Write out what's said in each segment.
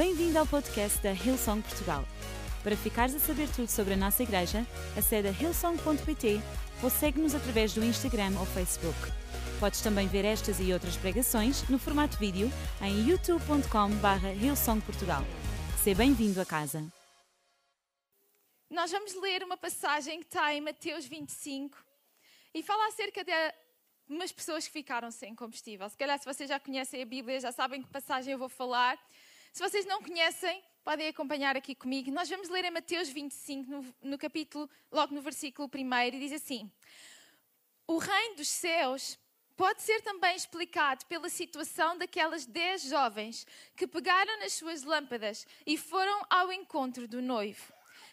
Bem-vindo ao podcast da Hillsong Portugal. Para ficares a saber tudo sobre a nossa igreja, acede a hillsong.pt ou segue-nos através do Instagram ou Facebook. Podes também ver estas e outras pregações no formato vídeo em youtube.com.br hillsongportugal. Seja bem-vindo a casa. Nós vamos ler uma passagem que está em Mateus 25 e fala acerca de umas pessoas que ficaram sem combustível. Se calhar, se vocês já conhecem a Bíblia, já sabem que passagem eu vou falar. Se vocês não conhecem, podem acompanhar aqui comigo. Nós vamos ler em Mateus 25, no, no capítulo, logo no versículo 1, e diz assim: O reino dos céus pode ser também explicado pela situação daquelas dez jovens que pegaram nas suas lâmpadas e foram ao encontro do noivo.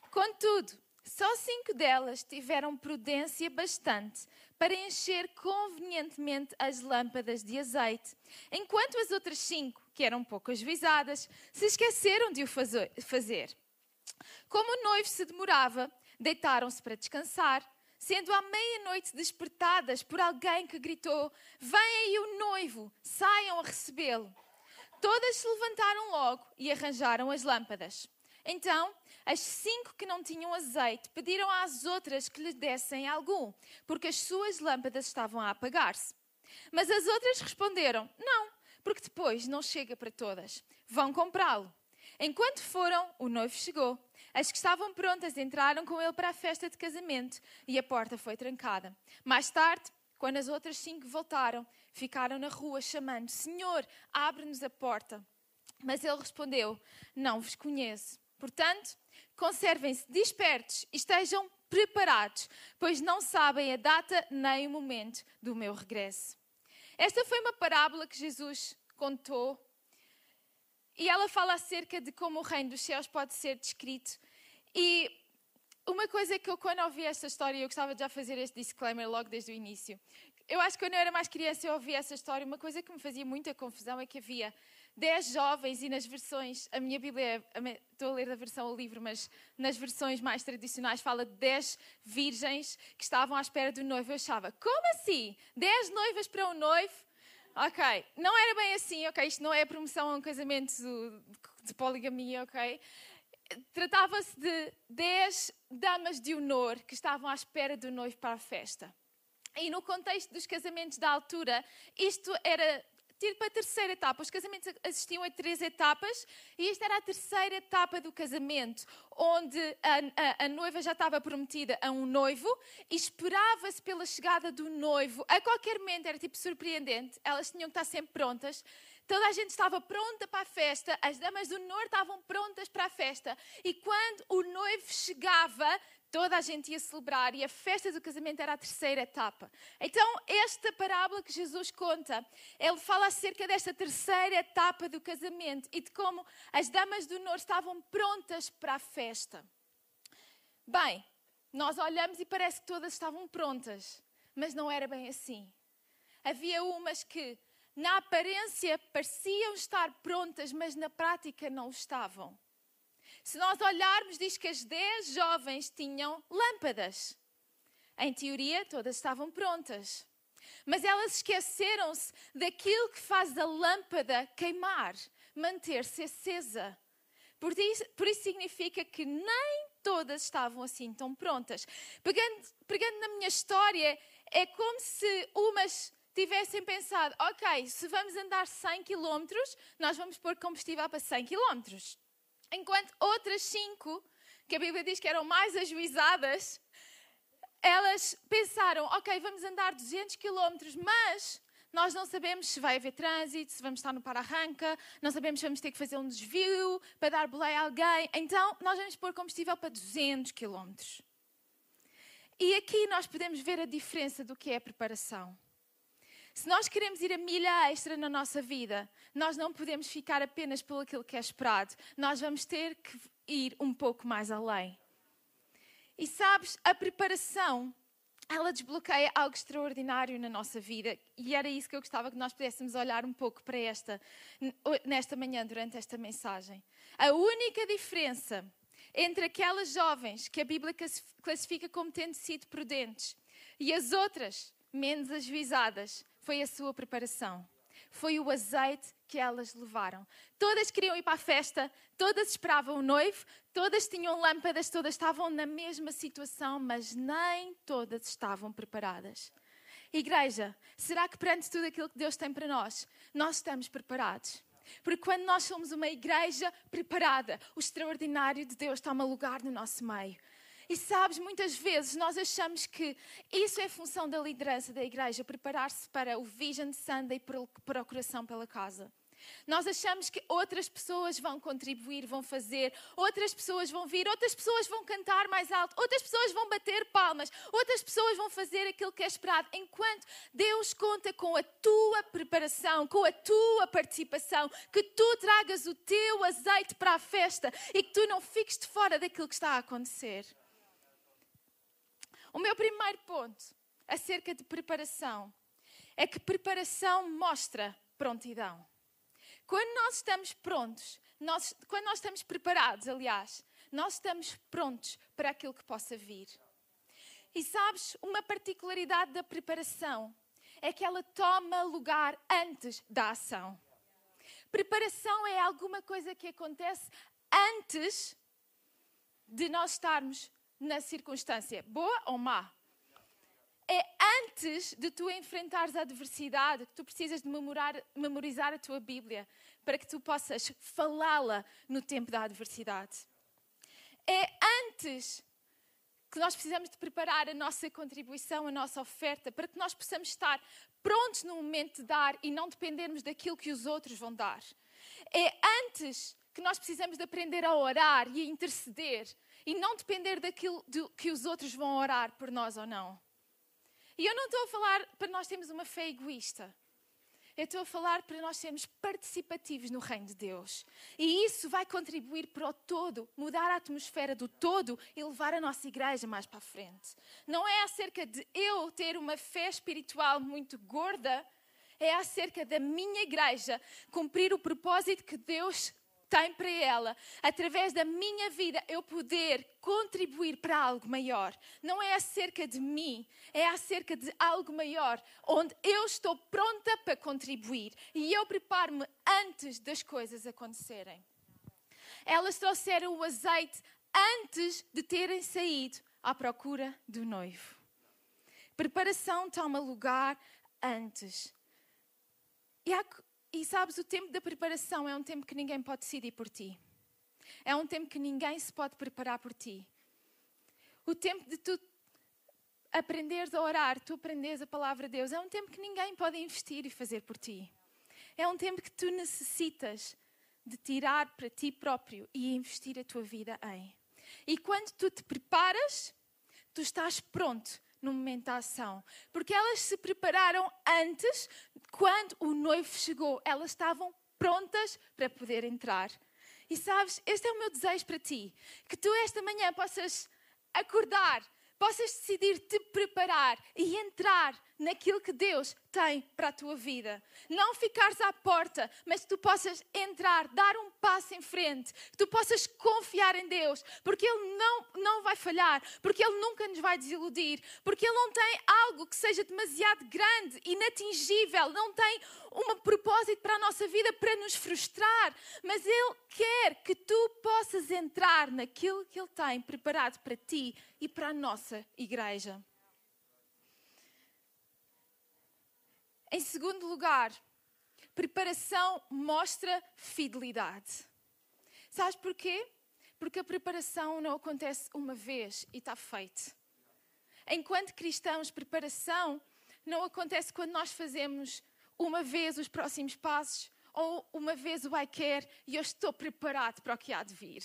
Contudo, só cinco delas tiveram prudência bastante para encher convenientemente as lâmpadas de azeite, enquanto as outras cinco, que eram pouco ajuizadas, se esqueceram de o fazer. Como o noivo se demorava, deitaram-se para descansar, sendo à meia-noite despertadas por alguém que gritou: Vem aí o noivo, saiam a recebê-lo. Todas se levantaram logo e arranjaram as lâmpadas. Então, as cinco que não tinham azeite pediram às outras que lhes dessem algum, porque as suas lâmpadas estavam a apagar-se. Mas as outras responderam: Não, porque depois não chega para todas. Vão comprá-lo. Enquanto foram, o noivo chegou. As que estavam prontas entraram com ele para a festa de casamento e a porta foi trancada. Mais tarde, quando as outras cinco voltaram, ficaram na rua chamando: Senhor, abre-nos a porta. Mas ele respondeu: Não vos conheço. Portanto, conservem-se despertos e estejam preparados, pois não sabem a data nem o momento do meu regresso. Esta foi uma parábola que Jesus contou e ela fala acerca de como o reino dos céus pode ser descrito. E uma coisa que eu, quando ouvi esta história, eu gostava de já fazer este disclaimer logo desde o início. Eu acho que quando eu era mais criança eu ouvi essa história, uma coisa que me fazia muita confusão é que havia dez jovens e nas versões, a minha Bíblia, estou a ler a versão ao livro, mas nas versões mais tradicionais fala de dez virgens que estavam à espera do noivo. Eu achava, como assim? Dez noivas para um noivo? Ok, não era bem assim, ok? Isto não é promoção a um casamento de poligamia, ok? Tratava-se de dez damas de honor que estavam à espera do noivo para a festa. E no contexto dos casamentos da altura, isto era ter para a terceira etapa. Os casamentos assistiam a três etapas e esta era a terceira etapa do casamento, onde a, a, a noiva já estava prometida a um noivo e esperava-se pela chegada do noivo. A qualquer momento era tipo surpreendente, elas tinham que estar sempre prontas. Toda a gente estava pronta para a festa, as damas do norte estavam prontas para a festa. E quando o noivo chegava, Toda a gente ia celebrar e a festa do casamento era a terceira etapa. Então, esta parábola que Jesus conta, ele fala acerca desta terceira etapa do casamento e de como as damas do norte estavam prontas para a festa. Bem, nós olhamos e parece que todas estavam prontas, mas não era bem assim. Havia umas que, na aparência, pareciam estar prontas, mas na prática não estavam. Se nós olharmos, diz que as dez jovens tinham lâmpadas. Em teoria, todas estavam prontas. Mas elas esqueceram-se daquilo que faz a lâmpada queimar, manter-se acesa. Por isso, por isso, significa que nem todas estavam assim tão prontas. Pegando, pegando na minha história, é como se umas tivessem pensado: ok, se vamos andar 100 km, nós vamos pôr combustível para 100 km. Enquanto outras cinco, que a Bíblia diz que eram mais ajuizadas, elas pensaram: ok, vamos andar 200 quilómetros, mas nós não sabemos se vai haver trânsito, se vamos estar no para-arranca, não sabemos se vamos ter que fazer um desvio para dar boleia a alguém. Então, nós vamos pôr combustível para 200 quilómetros. E aqui nós podemos ver a diferença do que é preparação. Se nós queremos ir a milha extra na nossa vida, nós não podemos ficar apenas pelo aquilo que é esperado. Nós vamos ter que ir um pouco mais além. E sabes, a preparação, ela desbloqueia algo extraordinário na nossa vida. E era isso que eu gostava que nós pudéssemos olhar um pouco para esta, nesta manhã, durante esta mensagem. A única diferença entre aquelas jovens que a Bíblia classifica como tendo sido prudentes e as outras menos ajuizadas foi a sua preparação. foi o azeite que elas levaram. Todas queriam ir para a festa, todas esperavam o noivo, todas tinham lâmpadas, todas estavam na mesma situação, mas nem todas estavam preparadas. Igreja, será que perante tudo aquilo que Deus tem para nós, nós estamos preparados? Porque quando nós somos uma igreja preparada, o extraordinário de Deus toma lugar no nosso meio. E sabes, muitas vezes nós achamos que isso é função da liderança da igreja, preparar-se para o Vision Sunday para o coração pela casa. Nós achamos que outras pessoas vão contribuir, vão fazer, outras pessoas vão vir, outras pessoas vão cantar mais alto, outras pessoas vão bater palmas, outras pessoas vão fazer aquilo que é esperado, enquanto Deus conta com a tua preparação, com a tua participação, que tu tragas o teu azeite para a festa e que tu não fiques de fora daquilo que está a acontecer. O meu primeiro ponto acerca de preparação é que preparação mostra prontidão. Quando nós estamos prontos, nós, quando nós estamos preparados, aliás, nós estamos prontos para aquilo que possa vir. E sabes, uma particularidade da preparação é que ela toma lugar antes da ação. Preparação é alguma coisa que acontece antes de nós estarmos na circunstância, boa ou má. É antes de tu enfrentares a adversidade que tu precisas de memorar, memorizar a tua Bíblia para que tu possas falá-la no tempo da adversidade. É antes que nós precisamos de preparar a nossa contribuição, a nossa oferta, para que nós possamos estar prontos no momento de dar e não dependermos daquilo que os outros vão dar. É antes que nós precisamos de aprender a orar e a interceder e não depender daquilo que os outros vão orar por nós ou não. E eu não estou a falar para nós termos uma fé egoísta. Eu estou a falar para nós sermos participativos no reino de Deus. E isso vai contribuir para o todo, mudar a atmosfera do todo e levar a nossa igreja mais para a frente. Não é acerca de eu ter uma fé espiritual muito gorda, é acerca da minha igreja cumprir o propósito que Deus tem para ela, através da minha vida, eu poder contribuir para algo maior. Não é acerca de mim, é acerca de algo maior, onde eu estou pronta para contribuir e eu preparo-me antes das coisas acontecerem. Elas trouxeram o azeite antes de terem saído à procura do noivo. Preparação toma lugar antes. E há e sabes, o tempo da preparação é um tempo que ninguém pode decidir por ti. É um tempo que ninguém se pode preparar por ti. O tempo de tu aprenderes a orar, tu aprenderes a palavra de Deus, é um tempo que ninguém pode investir e fazer por ti. É um tempo que tu necessitas de tirar para ti próprio e investir a tua vida em. E quando tu te preparas, tu estás pronto no momento da ação. Porque elas se prepararam antes, quando o noivo chegou, elas estavam prontas para poder entrar. E sabes, este é o meu desejo para ti: que tu esta manhã possas acordar possas decidir te preparar e entrar naquilo que Deus tem para a tua vida. Não ficares à porta, mas que tu possas entrar, dar um passo em frente, que tu possas confiar em Deus, porque Ele não, não vai falhar, porque Ele nunca nos vai desiludir, porque Ele não tem algo que seja demasiado grande, inatingível, não tem um propósito para a nossa vida para nos frustrar, mas Ele quer que tu possas entrar naquilo que Ele tem preparado para ti e para a nossa igreja. Em segundo lugar, preparação mostra fidelidade. Sabes porquê? Porque a preparação não acontece uma vez e está feito. Enquanto cristãos, preparação não acontece quando nós fazemos uma vez os próximos passos ou uma vez o I care e eu estou preparado para o que há de vir.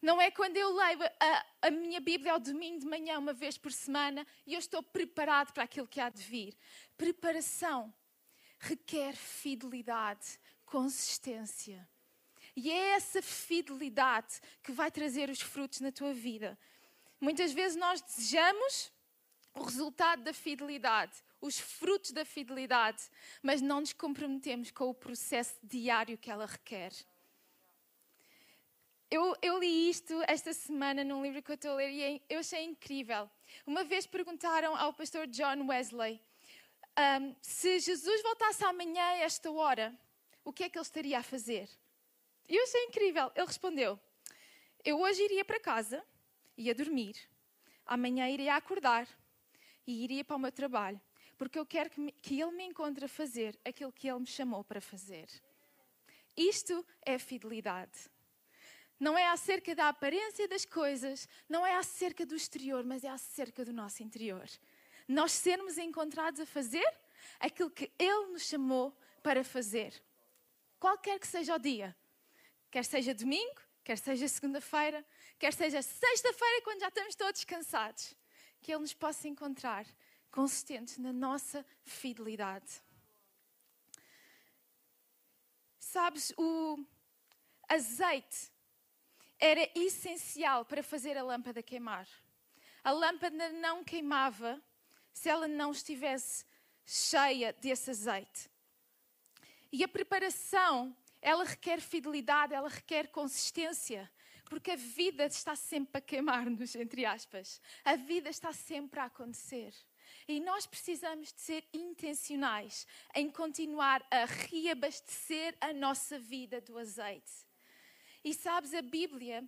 Não é quando eu leio a, a, minha Bíblia ao domingo de manhã, uma vez por semana, e eu estou preparado para aquilo que há de vir. Preparação requer fidelidade, consistência. E é essa fidelidade que vai trazer os frutos na tua vida. Muitas vezes nós desejamos o resultado da fidelidade, os frutos da fidelidade, mas não nos comprometemos com o processo diário que ela requer. Eu, eu, li isto esta semana num livro que eu estou a ler e é eu achei incrível. Uma vez perguntaram ao pastor John Wesley um, se Jesus voltasse amanhã a esta hora, o que é que ele estaria a fazer? E eu achei incrível. Ele respondeu: Eu hoje iria para casa, ia dormir, amanhã iria acordar e iria para o meu trabalho, porque eu quero que, me, que ele me encontre a fazer aquilo que ele me chamou para fazer. Isto é fidelidade. Não é acerca da aparência das coisas, não é acerca do exterior, mas é acerca do nosso interior. Nós sermos encontrados a fazer aquilo que Ele nos chamou para fazer. Qualquer que seja o dia, quer seja domingo, quer seja segunda-feira, quer seja sexta-feira, quando já estamos todos cansados, que Ele nos possa encontrar consistentes na nossa fidelidade. Sabes, o azeite era essencial para fazer a lâmpada queimar. A lâmpada não queimava se ela não estivesse cheia desse azeite. E a preparação, ela requer fidelidade, ela requer consistência, porque a vida está sempre a queimar-nos, entre aspas. A vida está sempre a acontecer. E nós precisamos de ser intencionais em continuar a reabastecer a nossa vida do azeite. E sabes, a Bíblia,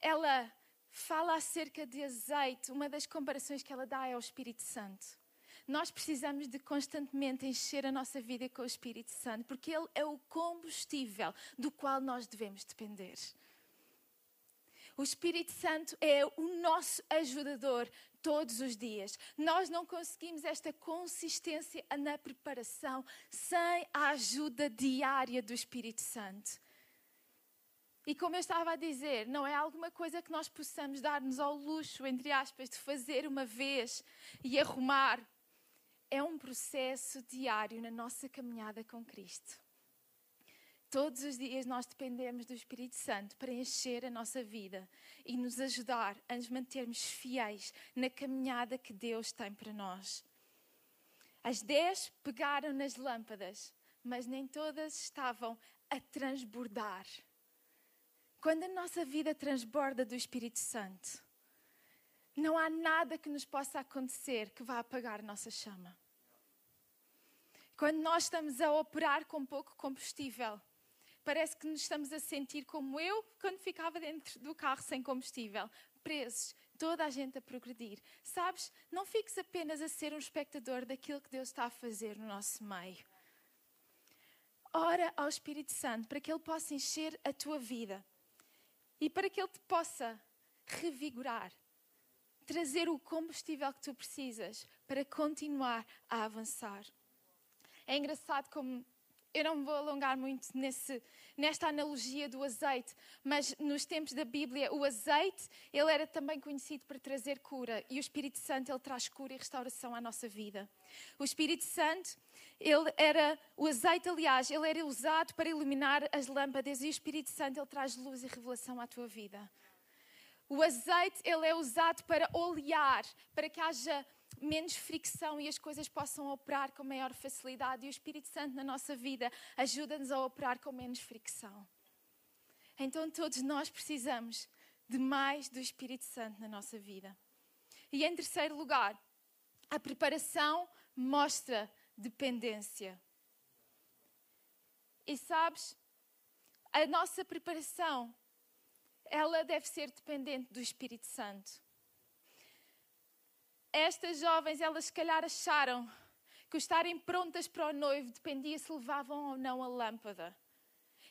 ela fala acerca de azeite. Uma das comparações que ela dá é ao Espírito Santo. Nós precisamos de constantemente encher a nossa vida com o Espírito Santo, porque Ele é o combustível do qual nós devemos depender. O Espírito Santo é o nosso ajudador todos os dias. Nós não conseguimos esta consistência na preparação sem a ajuda diária do Espírito Santo. E como eu estava a dizer, não é alguma coisa que nós possamos dar-nos ao luxo, entre aspas, de fazer uma vez e arrumar. É um processo diário na nossa caminhada com Cristo. Todos os dias nós dependemos do Espírito Santo para encher a nossa vida e nos ajudar a nos mantermos fiéis na caminhada que Deus tem para nós. As dez pegaram nas lâmpadas, mas nem todas estavam a transbordar. Quando a nossa vida transborda do Espírito Santo, não há nada que nos possa acontecer que vá apagar nossa chama. Quando nós estamos a operar com pouco combustível, parece que nos estamos a sentir como eu quando ficava dentro do carro sem combustível, presos, toda a gente a progredir. Sabes, não fiques apenas a ser um espectador daquilo que Deus está a fazer no nosso meio. Ora ao Espírito Santo para que Ele possa encher a tua vida e para que Ele te possa revigorar, trazer o combustível que tu precisas para continuar a avançar. É engraçado como eu não me vou alongar muito nesse, nesta analogia do azeite, mas nos tempos da Bíblia, o azeite, ele era também conhecido para trazer cura e o Espírito Santo, ele traz cura e restauração à nossa vida. O Espírito Santo, ele era, o azeite, aliás, ele era usado para iluminar as lâmpadas e o Espírito Santo, ele traz luz e revelação à tua vida. O azeite, ele é usado para olear, para que haja menos fricção e as coisas possam operar com maior facilidade. E o Espírito Santo na nossa vida ajuda-nos a operar com menos fricção. Então todos nós precisamos de mais do Espírito Santo na nossa vida. E em terceiro lugar, a preparação mostra dependência. E sabes, a nossa preparação, ela deve ser dependente do Espírito Santo estas jovens, elas se calhar acharam que o estarem prontas para o noivo dependia se levavam ou não a lâmpada.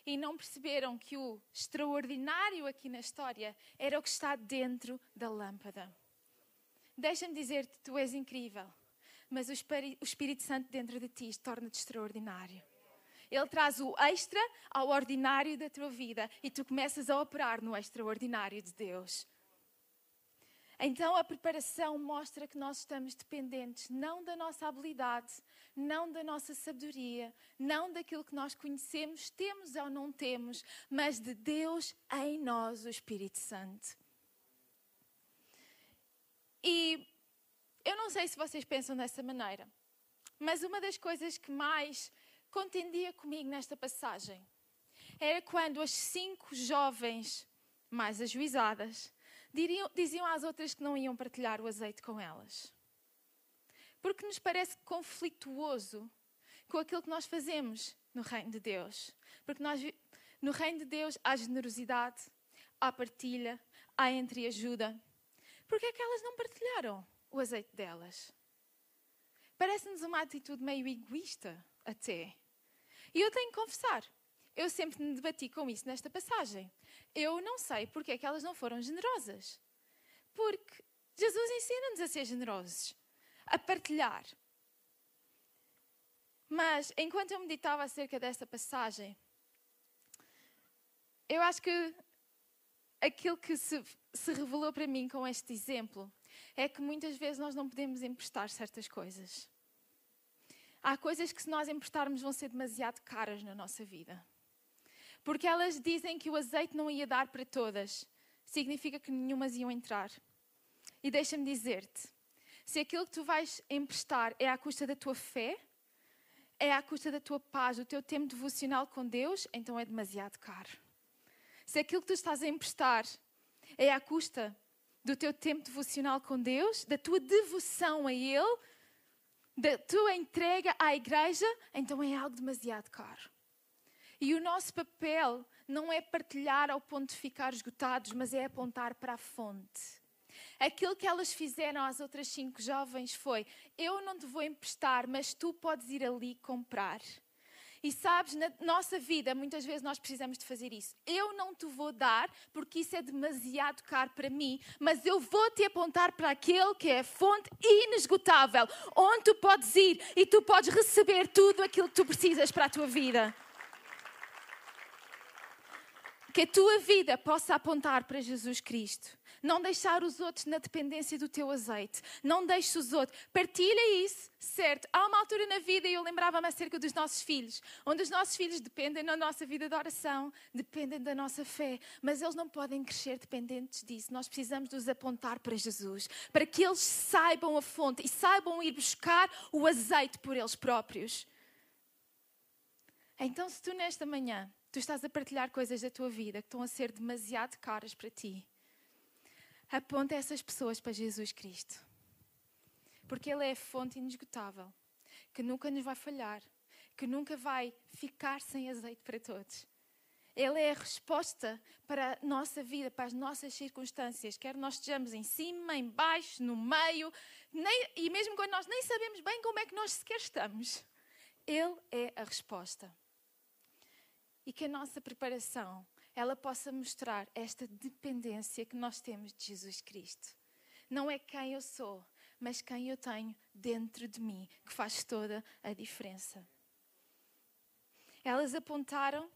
E não perceberam que o extraordinário aqui na história era o que está dentro da lâmpada. Deixa-me dizer-te, tu és incrível, mas o Espírito Santo dentro de ti torna-te extraordinário. Ele traz o extra ao ordinário da tua vida e tu começas a operar no extraordinário de Deus. Então a preparação mostra que nós estamos dependentes não da nossa habilidade, não da nossa sabedoria, não daquilo que nós conhecemos, temos ou não temos, mas de Deus em nós, o Espírito Santo. E eu não sei se vocês pensam dessa maneira, mas uma das coisas que mais contendia comigo nesta passagem era quando as cinco jovens mais ajuizadas diriam, diziam às outras que não iam partilhar o azeite com elas. porque nos parece conflituoso com aquilo que nós fazemos no reino de Deus. Porque nós, no reino de Deus há generosidade, há partilha, há entreajuda. Por que é que elas não partilharam o azeite delas? Parece-nos uma atitude meio egoísta, até. E eu tenho que confessar, eu sempre me debati com isso nesta passagem. Eu não sei porque é que elas não foram generosas. Porque Jesus ensina-nos a ser generosos, a partilhar. Mas enquanto eu meditava acerca desta passagem, eu acho que aquilo que se, se revelou para mim com este exemplo é que muitas vezes nós não podemos emprestar certas coisas. Há coisas que, se nós emprestarmos, vão ser demasiado caras na nossa vida. Porque elas dizem que o azeite não ia dar para todas. Significa que nenhumas iam entrar. E deixa-me dizer-te: se aquilo que tu vais emprestar é à custa da tua fé, é à custa da tua paz, do teu tempo devocional com Deus, então é demasiado caro. Se aquilo que tu estás a emprestar é à custa do teu tempo devocional com Deus, da tua devoção a Ele, da tua entrega à igreja, então é algo demasiado caro. E o nosso papel não é partilhar ao ponto de ficar esgotados, mas é apontar para a fonte. Aquilo que elas fizeram às outras cinco jovens foi: Eu não te vou emprestar, mas tu podes ir ali comprar. E sabes, na nossa vida, muitas vezes nós precisamos de fazer isso. Eu não te vou dar, porque isso é demasiado caro para mim, mas eu vou te apontar para aquele que é a fonte inesgotável, onde tu podes ir e tu podes receber tudo aquilo que tu precisas para a tua vida que a tua vida possa apontar para Jesus Cristo. Não deixar os outros na dependência do teu azeite. Não deixes os outros. Partilha isso, certo? Há uma altura na vida, e eu lembrava-me acerca dos nossos filhos, onde os nossos filhos dependem da nossa vida de oração, dependem da nossa fé, mas eles não podem crescer dependentes disso. Nós precisamos os apontar para Jesus, para que eles saibam a fonte e saibam ir buscar o azeite por eles próprios. Então, se tu nesta manhã tu estás a partilhar coisas da tua vida que estão a ser demasiado caras para ti, aponta essas pessoas para Jesus Cristo. Porque Ele é a fonte inesgotável, que nunca nos vai falhar, que nunca vai ficar sem azeite para todos. Ele é a resposta para a nossa vida, para as nossas circunstâncias, quer nós estejamos em cima, em baixo, no meio, nem, e mesmo quando nós nem sabemos bem como é que nós sequer estamos. Ele é a resposta e que a nossa preparação ela possa mostrar esta dependência que nós temos de Jesus Cristo. Não é quem eu sou, mas quem eu tenho dentro de mim que faz toda a diferença. Elas apontaram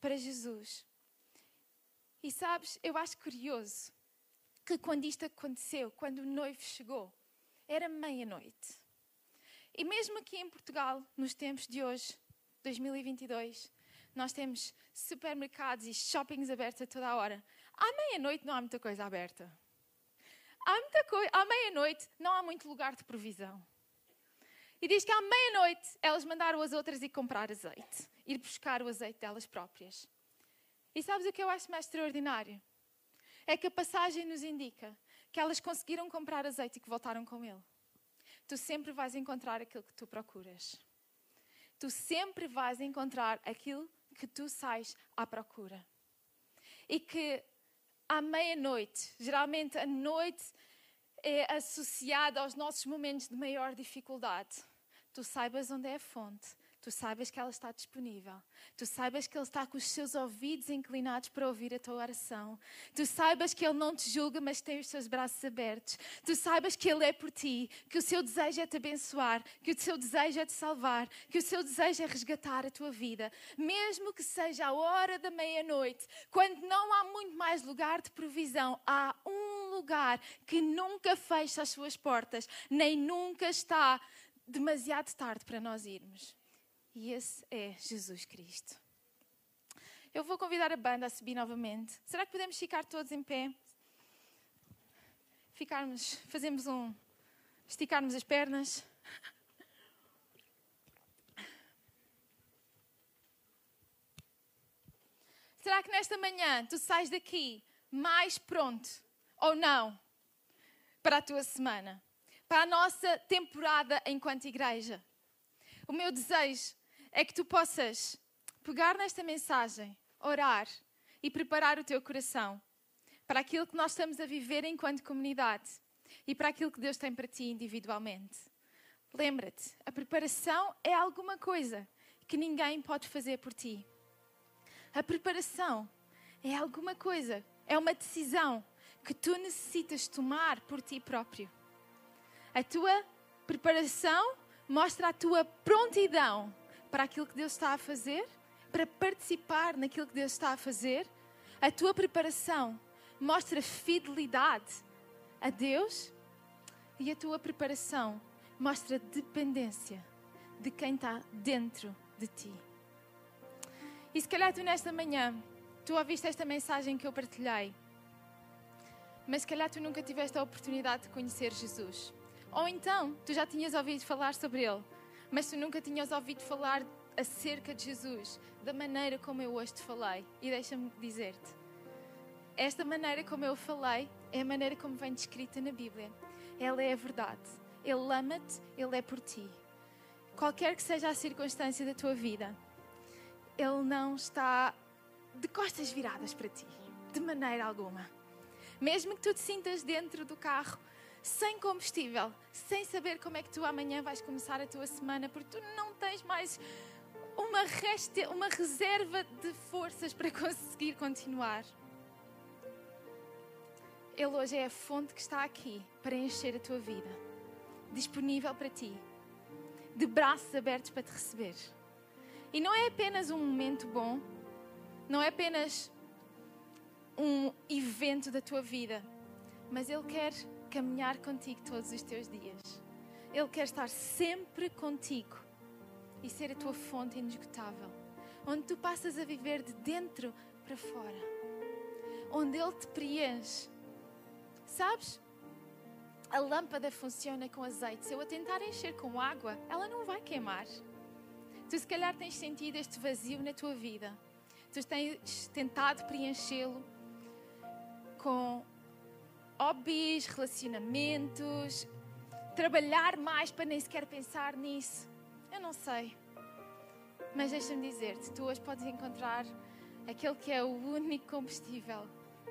para Jesus. E sabes, eu acho curioso que quando isto aconteceu, quando o noivo chegou, era meia-noite. E mesmo aqui em Portugal, nos tempos de hoje, 2022, nós temos supermercados e shoppings abertos a toda a hora. À meia-noite não há muita coisa aberta. Há muita coisa, à meia-noite não há muito lugar de provisão. E diz que à meia-noite elas mandaram as outras ir comprar azeite, ir buscar o azeite delas próprias. E sabes o que eu acho mais extraordinário? É que a passagem nos indica que elas conseguiram comprar azeite e que voltaram com ele. Tu sempre vais encontrar aquilo que tu procuras. Tu sempre vais encontrar aquilo que tu sais à procura. E que à meia-noite, geralmente a noite é associada aos nossos momentos de maior dificuldade, tu saibas onde é a fonte, tu saibas que ela está disponível, tu saibas que Ele está com os seus ouvidos inclinados para ouvir a tua oração, tu saibas que Ele não te julga, mas tem os seus braços abertos, tu saibas que Ele é por ti, que o seu desejo é te abençoar, que o seu desejo é te salvar, que o seu desejo é resgatar a tua vida, mesmo que seja a hora da meia-noite, quando não há muito mais lugar de provisão, há um lugar que nunca fecha as suas portas, nem nunca está demasiado tarde para nós irmos. E esse é Jesus Cristo. Eu vou convidar a banda a subir novamente. Será que podemos ficar todos em pé? Ficarmos, fazemos um. esticarmos as pernas. Será que nesta manhã tu sais daqui mais pronto ou não para a tua semana? para a nossa temporada enquanto igreja. O meu desejo é que tu possas pegar nesta mensagem, orar e preparar o teu coração para aquilo que nós estamos a viver enquanto comunidade e para aquilo que Deus tem para ti individualmente. Lembra-te, a preparação é alguma coisa que ninguém pode fazer por ti. A preparação é alguma coisa, é uma decisão que tu necessitas tomar por ti próprio. A tua preparação mostra a tua prontidão para aquilo que Deus está a fazer, para participar naquilo que Deus está a fazer. A tua preparação mostra fidelidade a Deus e a tua preparação mostra dependência de quem está dentro de ti. E se calhar tu nesta manhã, tu ouviste esta mensagem que eu partilhei, mas se calhar tu nunca tiveste a oportunidade de conhecer Jesus. Ou então, tu já tinhas ouvido falar sobre Ele, mas tu nunca tinhas ouvido falar acerca de Jesus da maneira como eu hoje te falei. E deixa-me dizer-te: esta maneira como eu falei é a maneira como vem descrita na Bíblia. Ela é a verdade. Ele ama-te, Ele é por ti. Qualquer que seja a circunstância da tua vida, Ele não está de costas viradas para ti, de maneira alguma. Mesmo que tu te sintas dentro do carro sem combustível, sem saber como é que tu amanhã vais começar a tua semana, porque tu não tens mais uma, resta, uma reserva de forças para conseguir continuar. Ele hoje é a fonte que está aqui para encher a tua vida, disponível para ti, de braços abertos para te receber. E não é apenas um momento bom, não é apenas um evento da tua vida, mas Ele quer caminhar contigo todos os teus dias. Ele quer estar sempre contigo e ser a tua fonte inesgotável, onde tu passas a viver de dentro para fora, onde Ele te preenche Sabes? A lâmpada funciona com azeite. Se eu a tentar encher com água, ela não vai queimar. Tu, se calhar, tens sentido este vazio na tua vida. Tu tens tentado preenchê-lo com hobbies, relacionamentos, trabalhar mais para nem sequer pensar nisso. Eu não sei. Mas deixa-me dizer-te: tu hoje podes encontrar aquele que é o único combustível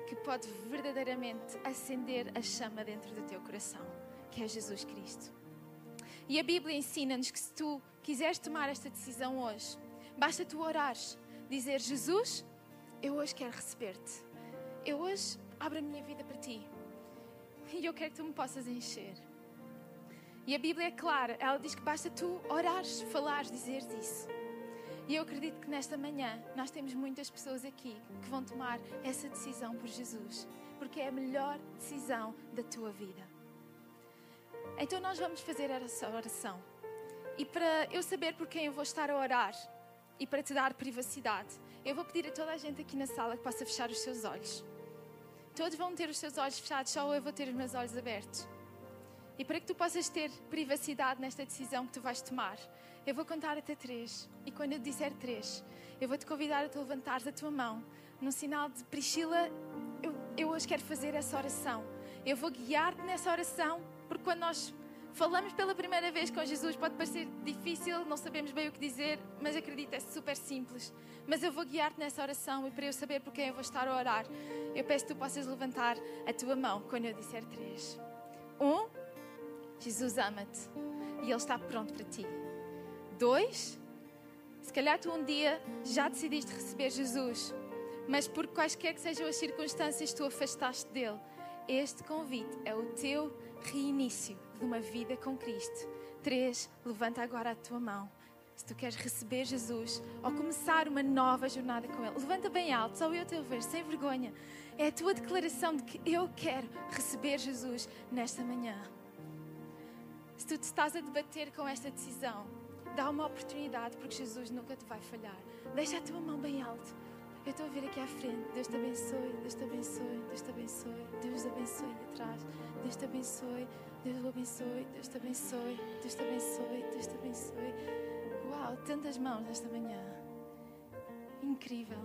que pode verdadeiramente acender a chama dentro do teu coração, que é Jesus Cristo. E a Bíblia ensina-nos que se tu quiseres tomar esta decisão hoje, basta tu orares, dizer: Jesus, eu hoje quero receber-te. Eu hoje abro a minha vida para ti. E eu quero que tu me possas encher. E a Bíblia é clara, ela diz que basta tu orares, falares, dizeres isso. E eu acredito que nesta manhã nós temos muitas pessoas aqui que vão tomar essa decisão por Jesus, porque é a melhor decisão da tua vida. Então nós vamos fazer essa oração. E para eu saber por quem eu vou estar a orar e para te dar privacidade, eu vou pedir a toda a gente aqui na sala que possa fechar os seus olhos. Todos vão ter os seus olhos fechados, só eu vou ter os meus olhos abertos. E para que tu possas ter privacidade nesta decisão que tu vais tomar, eu vou contar até três. E quando eu disser três, eu vou te convidar a te levantares a tua mão, num sinal de Priscila, eu, eu hoje quero fazer essa oração. Eu vou guiar-te nessa oração, porque quando nós falamos pela primeira vez com Jesus, pode parecer difícil, não sabemos bem o que dizer, mas acredita, é super simples. Mas eu vou guiar-te nessa oração e para eu saber por quem eu vou estar a orar, eu peço que tu possas levantar a tua mão quando eu disser três. Um, Jesus ama-te e Ele está pronto para ti. Dois, se calhar tu um dia já decidiste receber Jesus, mas por quaisquer que sejam as circunstâncias tu afastaste dele. Este convite é o teu reinício de uma vida com Cristo. Três, levanta agora a tua mão. Se tu queres receber Jesus ou começar uma nova jornada com Ele, levanta bem alto, só eu te ver, sem vergonha. É a tua declaração de que eu quero receber Jesus nesta manhã. Se tu te estás a debater com esta decisão, Dá uma oportunidade, porque Jesus nunca te vai falhar. Deixa a tua mão bem alto. Eu estou a vir aqui à frente. Deus te abençoe, Deus te abençoe, Deus te abençoe, Deus te abençoe atrás. Deus te abençoe, Deus te abençoe, Deus te abençoe, Deus te abençoe, Deus te abençoe. Uau, tantas mãos nesta manhã. Incrível.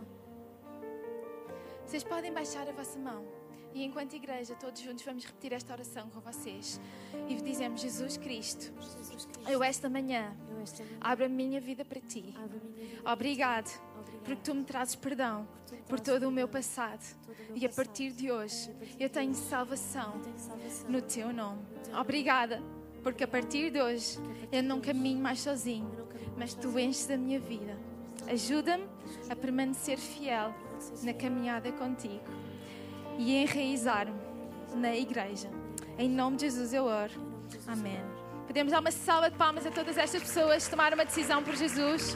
Vocês podem baixar a vossa mão. E enquanto igreja, todos juntos vamos repetir esta oração com vocês. E dizemos: Jesus Cristo, eu esta manhã abro a minha vida para ti. Obrigado, porque tu me trazes perdão por todo o meu passado. E a partir de hoje, eu tenho salvação no teu nome. Obrigada, porque a partir de hoje, eu não caminho mais sozinho, mas tu enches a minha vida. Ajuda-me a permanecer fiel na caminhada contigo e enraizar-me na igreja. Em nome de Jesus eu oro. Amém. Podemos dar uma salva de palmas a todas estas pessoas que tomaram uma decisão por Jesus.